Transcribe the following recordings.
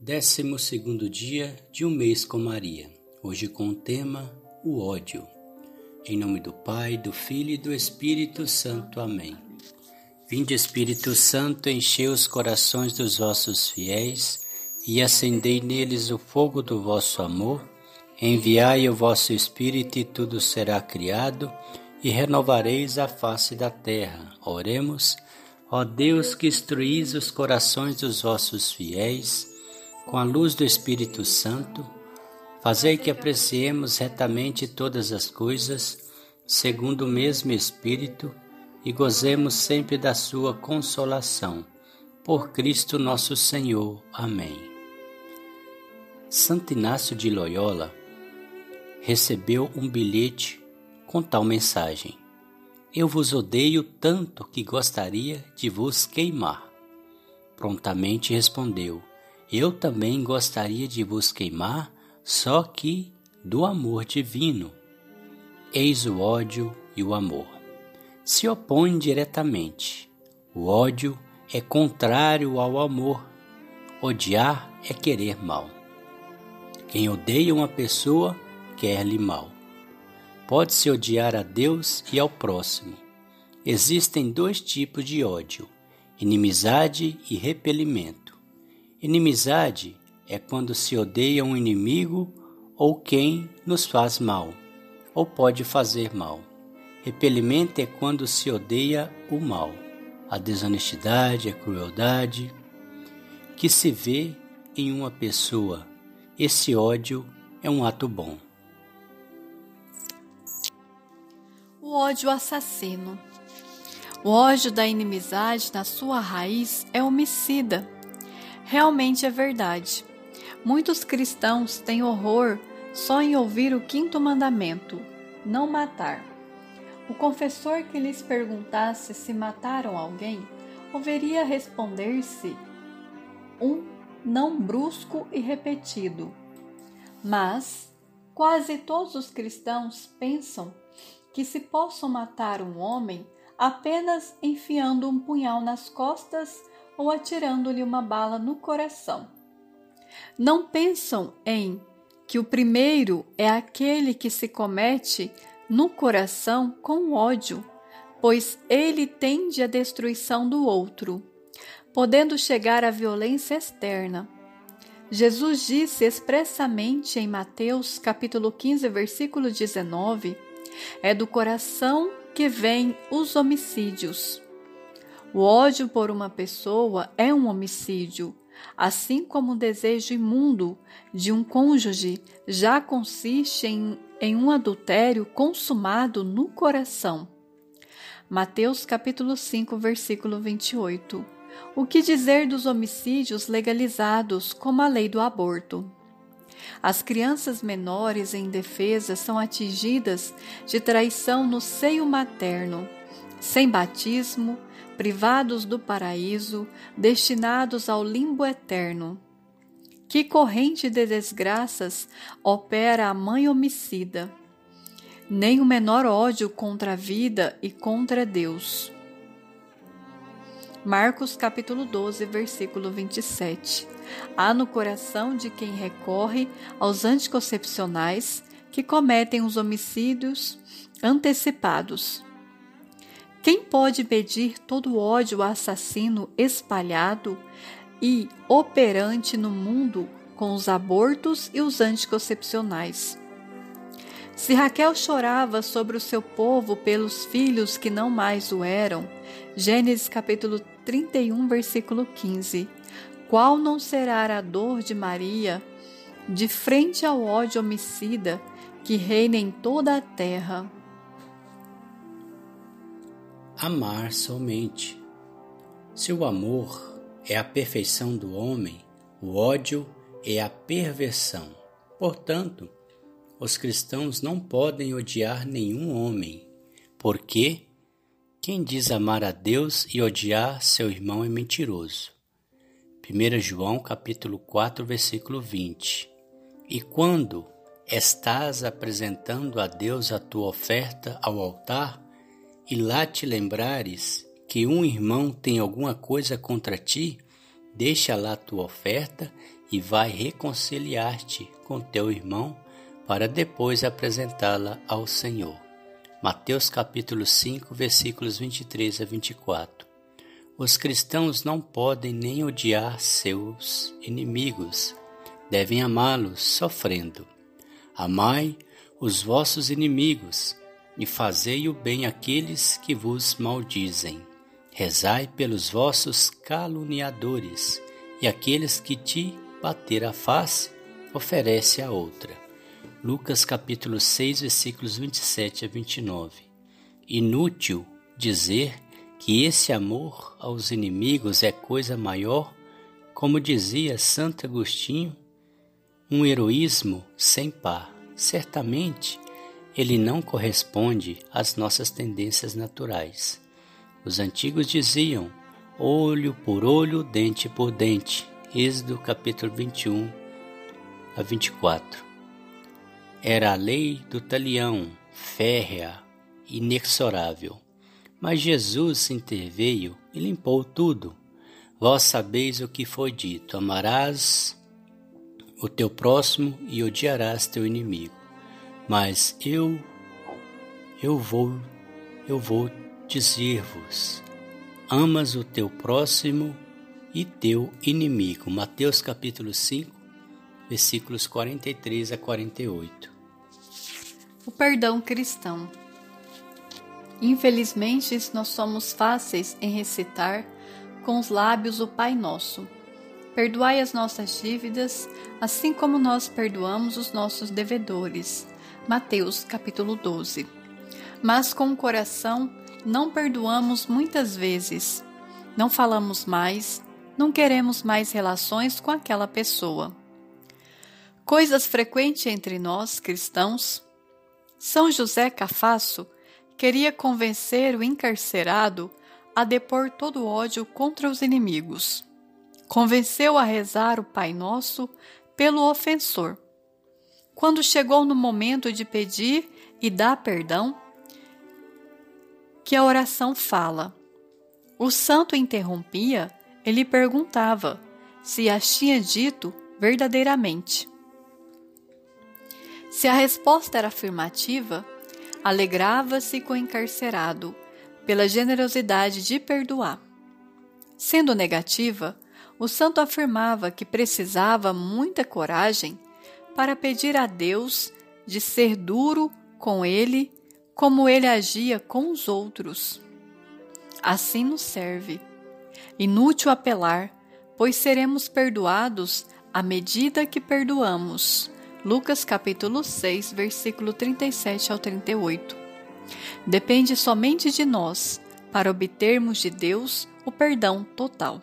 Décimo segundo dia de um mês com Maria. Hoje com o tema o ódio. Em nome do Pai, do Filho e do Espírito Santo. Amém. Vinde Espírito Santo, enchei os corações dos vossos fiéis e acendei neles o fogo do vosso amor. Enviai o vosso Espírito e tudo será criado e renovareis a face da terra. Oremos. Ó Deus que instruís os corações dos vossos fiéis, com a luz do Espírito Santo, fazei que apreciemos retamente todas as coisas, segundo o mesmo Espírito, e gozemos sempre da sua consolação. Por Cristo nosso Senhor. Amém. Santo Inácio de Loyola recebeu um bilhete com tal mensagem: Eu vos odeio tanto que gostaria de vos queimar. Prontamente respondeu: eu também gostaria de vos queimar, só que do amor divino. Eis o ódio e o amor. Se opõem diretamente. O ódio é contrário ao amor. Odiar é querer mal. Quem odeia uma pessoa quer-lhe mal. Pode-se odiar a Deus e ao próximo. Existem dois tipos de ódio: inimizade e repelimento. Inimizade é quando se odeia um inimigo ou quem nos faz mal, ou pode fazer mal. Repelimento é quando se odeia o mal, a desonestidade, a crueldade, que se vê em uma pessoa. Esse ódio é um ato bom. O ódio assassino. O ódio da inimizade, na sua raiz, é homicida realmente é verdade. Muitos cristãos têm horror só em ouvir o quinto mandamento: não matar. O confessor que lhes perguntasse se mataram alguém, ouviria responder-se um não brusco e repetido. Mas quase todos os cristãos pensam que se possam matar um homem apenas enfiando um punhal nas costas ou atirando-lhe uma bala no coração. Não pensam em que o primeiro é aquele que se comete no coração com ódio, pois ele tende à destruição do outro, podendo chegar à violência externa. Jesus disse expressamente em Mateus capítulo 15, versículo 19: É do coração que vêm os homicídios. O ódio por uma pessoa é um homicídio, assim como o desejo imundo de um cônjuge já consiste em, em um adultério consumado no coração. Mateus capítulo 5, versículo 28. O que dizer dos homicídios legalizados, como a lei do aborto? As crianças menores em defesa são atingidas de traição no seio materno, sem batismo, privados do paraíso, destinados ao limbo eterno. Que corrente de desgraças opera a mãe homicida? Nem o menor ódio contra a vida e contra Deus. Marcos capítulo 12, versículo 27. Há no coração de quem recorre aos anticoncepcionais que cometem os homicídios antecipados quem pode medir todo o ódio assassino espalhado e operante no mundo com os abortos e os anticoncepcionais? Se Raquel chorava sobre o seu povo pelos filhos que não mais o eram, Gênesis capítulo 31, versículo 15, qual não será a dor de Maria de frente ao ódio homicida que reina em toda a terra? Amar somente. Se o amor é a perfeição do homem, o ódio é a perversão. Portanto, os cristãos não podem odiar nenhum homem, porque quem diz amar a Deus e odiar seu irmão é mentiroso. 1 João capítulo 4, versículo 20. E quando estás apresentando a Deus a tua oferta ao altar, e lá te lembrares que um irmão tem alguma coisa contra ti, deixa lá tua oferta e vai reconciliar-te com teu irmão para depois apresentá-la ao Senhor. Mateus capítulo 5, versículos 23 a 24. Os cristãos não podem nem odiar seus inimigos, devem amá-los sofrendo. Amai os vossos inimigos e fazei o bem àqueles que vos maldizem. Rezai pelos vossos caluniadores e aqueles que te bater a face, oferece a outra. Lucas capítulo 6, versículos 27 a 29. Inútil dizer que esse amor aos inimigos é coisa maior, como dizia Santo Agostinho, um heroísmo sem par. Certamente, ele não corresponde às nossas tendências naturais. Os antigos diziam: olho por olho, dente por dente. Êxodo capítulo 21 a 24. Era a lei do talião, férrea, inexorável. Mas Jesus interveio e limpou tudo. Vós sabeis o que foi dito: amarás o teu próximo e odiarás teu inimigo. Mas eu eu vou eu vou dizer-vos: amas o teu próximo e teu inimigo. Mateus capítulo 5, versículos 43 a 48. O perdão cristão. Infelizmente, nós somos fáceis em recitar com os lábios o Pai Nosso. Perdoai as nossas dívidas, assim como nós perdoamos os nossos devedores. Mateus capítulo 12. Mas com o coração não perdoamos muitas vezes. Não falamos mais, não queremos mais relações com aquela pessoa. Coisas frequentes entre nós, cristãos. São José Cafasso queria convencer o encarcerado a depor todo ódio contra os inimigos. Convenceu a rezar o Pai Nosso pelo ofensor. Quando chegou no momento de pedir e dar perdão, que a oração fala. O santo interrompia e lhe perguntava se as tinha dito verdadeiramente. Se a resposta era afirmativa, alegrava-se com o encarcerado pela generosidade de perdoar. Sendo negativa, o santo afirmava que precisava muita coragem para pedir a Deus de ser duro com ele como ele agia com os outros. Assim nos serve. Inútil apelar, pois seremos perdoados à medida que perdoamos. Lucas capítulo 6, versículo 37 ao 38. Depende somente de nós para obtermos de Deus o perdão total.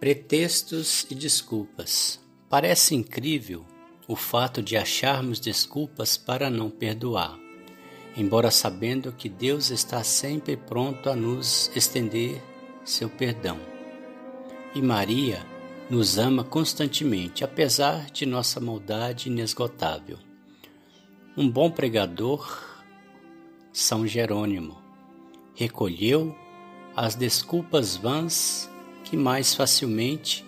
Pretextos e desculpas. Parece incrível o fato de acharmos desculpas para não perdoar, embora sabendo que Deus está sempre pronto a nos estender seu perdão. E Maria nos ama constantemente, apesar de nossa maldade inesgotável. Um bom pregador, São Jerônimo, recolheu as desculpas vãs que mais facilmente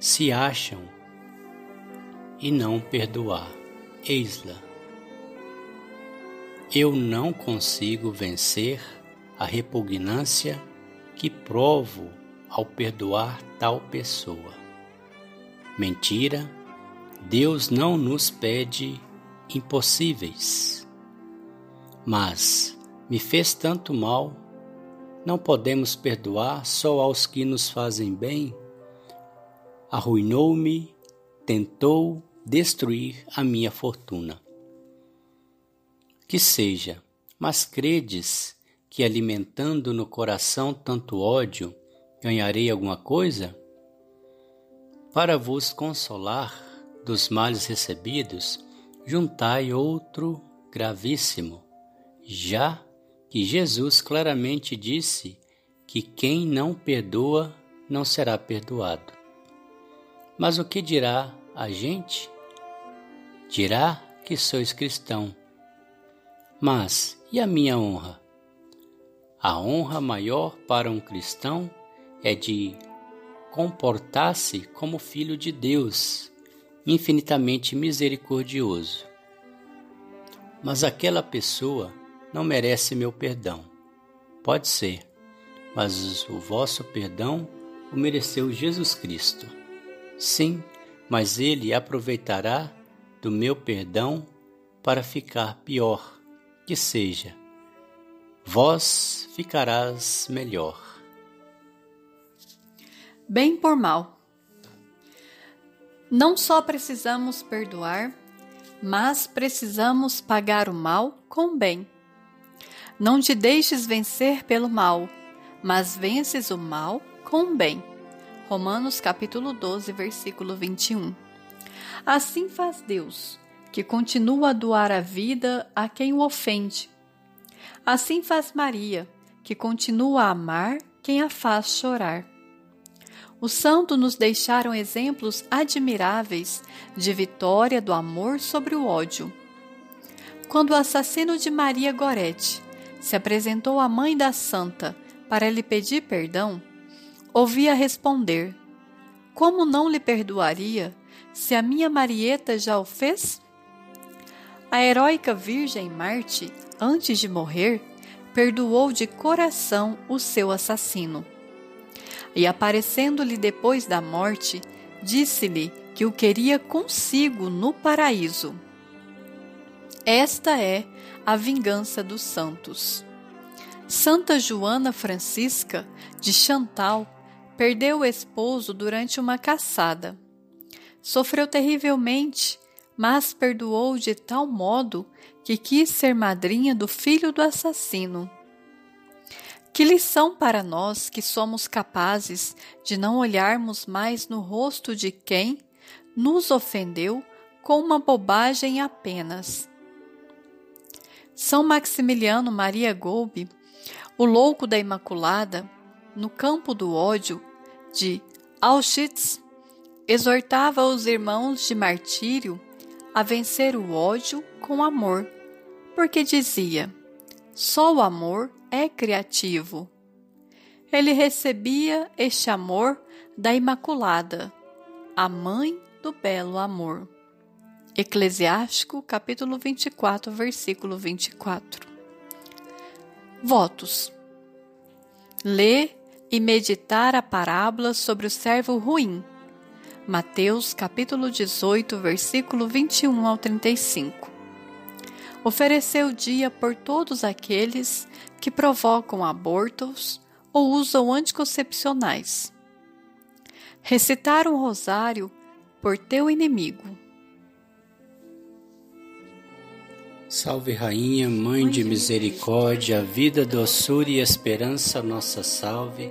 se acham e não perdoar. Eis-la. Eu não consigo vencer a repugnância que provo ao perdoar tal pessoa. Mentira, Deus não nos pede impossíveis. Mas me fez tanto mal, não podemos perdoar só aos que nos fazem bem? Arruinou-me, tentou destruir a minha fortuna. Que seja, mas credes que alimentando no coração tanto ódio, ganharei alguma coisa? Para vos consolar dos males recebidos, juntai outro gravíssimo, já que Jesus claramente disse que quem não perdoa não será perdoado. Mas o que dirá a gente? Dirá que sois cristão. Mas e a minha honra? A honra maior para um cristão é de comportasse como filho de Deus, infinitamente misericordioso. Mas aquela pessoa não merece meu perdão. Pode ser, mas o vosso perdão o mereceu Jesus Cristo. Sim, mas ele aproveitará do meu perdão para ficar pior, que seja, vós ficarás melhor. Bem por mal. Não só precisamos perdoar, mas precisamos pagar o mal com o bem. Não te deixes vencer pelo mal, mas vences o mal com o bem. Romanos capítulo 12, versículo 21. Assim faz Deus, que continua a doar a vida a quem o ofende. Assim faz Maria, que continua a amar quem a faz chorar. Os santos nos deixaram exemplos admiráveis de vitória do amor sobre o ódio. Quando o assassino de Maria Gorete se apresentou à mãe da santa para lhe pedir perdão, ouvia responder: Como não lhe perdoaria se a minha Marieta já o fez? A heróica Virgem Marte, antes de morrer, perdoou de coração o seu assassino. E aparecendo-lhe depois da morte, disse-lhe que o queria consigo no paraíso. Esta é a vingança dos santos. Santa Joana Francisca de Chantal perdeu o esposo durante uma caçada. Sofreu terrivelmente, mas perdoou de tal modo que quis ser madrinha do filho do assassino. Que lição para nós que somos capazes de não olharmos mais no rosto de quem nos ofendeu com uma bobagem apenas. São Maximiliano Maria Golbe, o louco da Imaculada, no campo do ódio de Auschwitz, exortava os irmãos de martírio a vencer o ódio com amor, porque dizia: só o amor é criativo. Ele recebia este amor da Imaculada, a mãe do belo amor. Eclesiástico, capítulo 24, versículo 24. Votos. Lê e meditar a parábola sobre o servo ruim. Mateus, capítulo 18, versículo 21 ao 35. Ofereceu dia por todos aqueles que provocam abortos ou usam anticoncepcionais. Recitar um rosário por teu inimigo. Salve Rainha, Mãe de misericórdia, vida, doçura e esperança, nossa salve.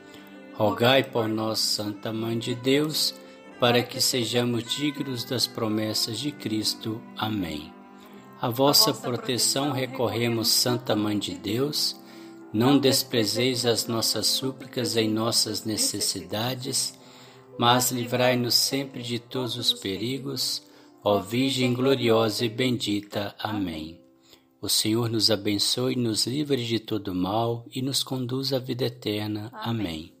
rogai por nós, Santa Mãe de Deus, para que sejamos dignos das promessas de Cristo. Amém. A vossa proteção recorremos, Santa Mãe de Deus, não desprezeis as nossas súplicas em nossas necessidades, mas livrai-nos sempre de todos os perigos, ó Virgem gloriosa e bendita. Amém. O Senhor nos abençoe, nos livre de todo mal e nos conduz à vida eterna. Amém.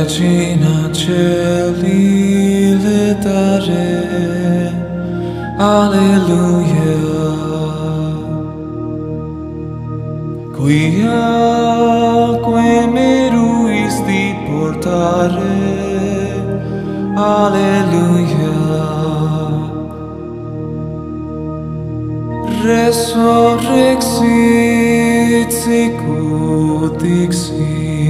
regina Celi letare alleluia. Quia quae meruisti portare. Alleluia. Resurrexit sicut dixit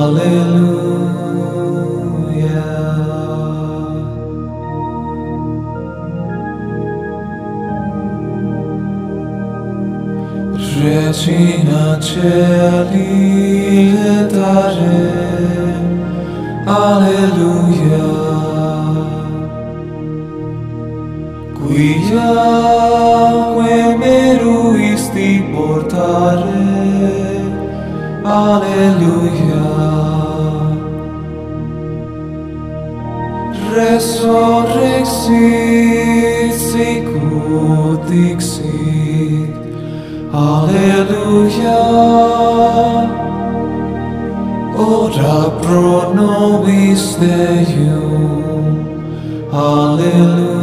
Hallelujah. Rzeczy na. resurrexit sicut dixit Alleluia Ora pro nobis Deum Alleluia.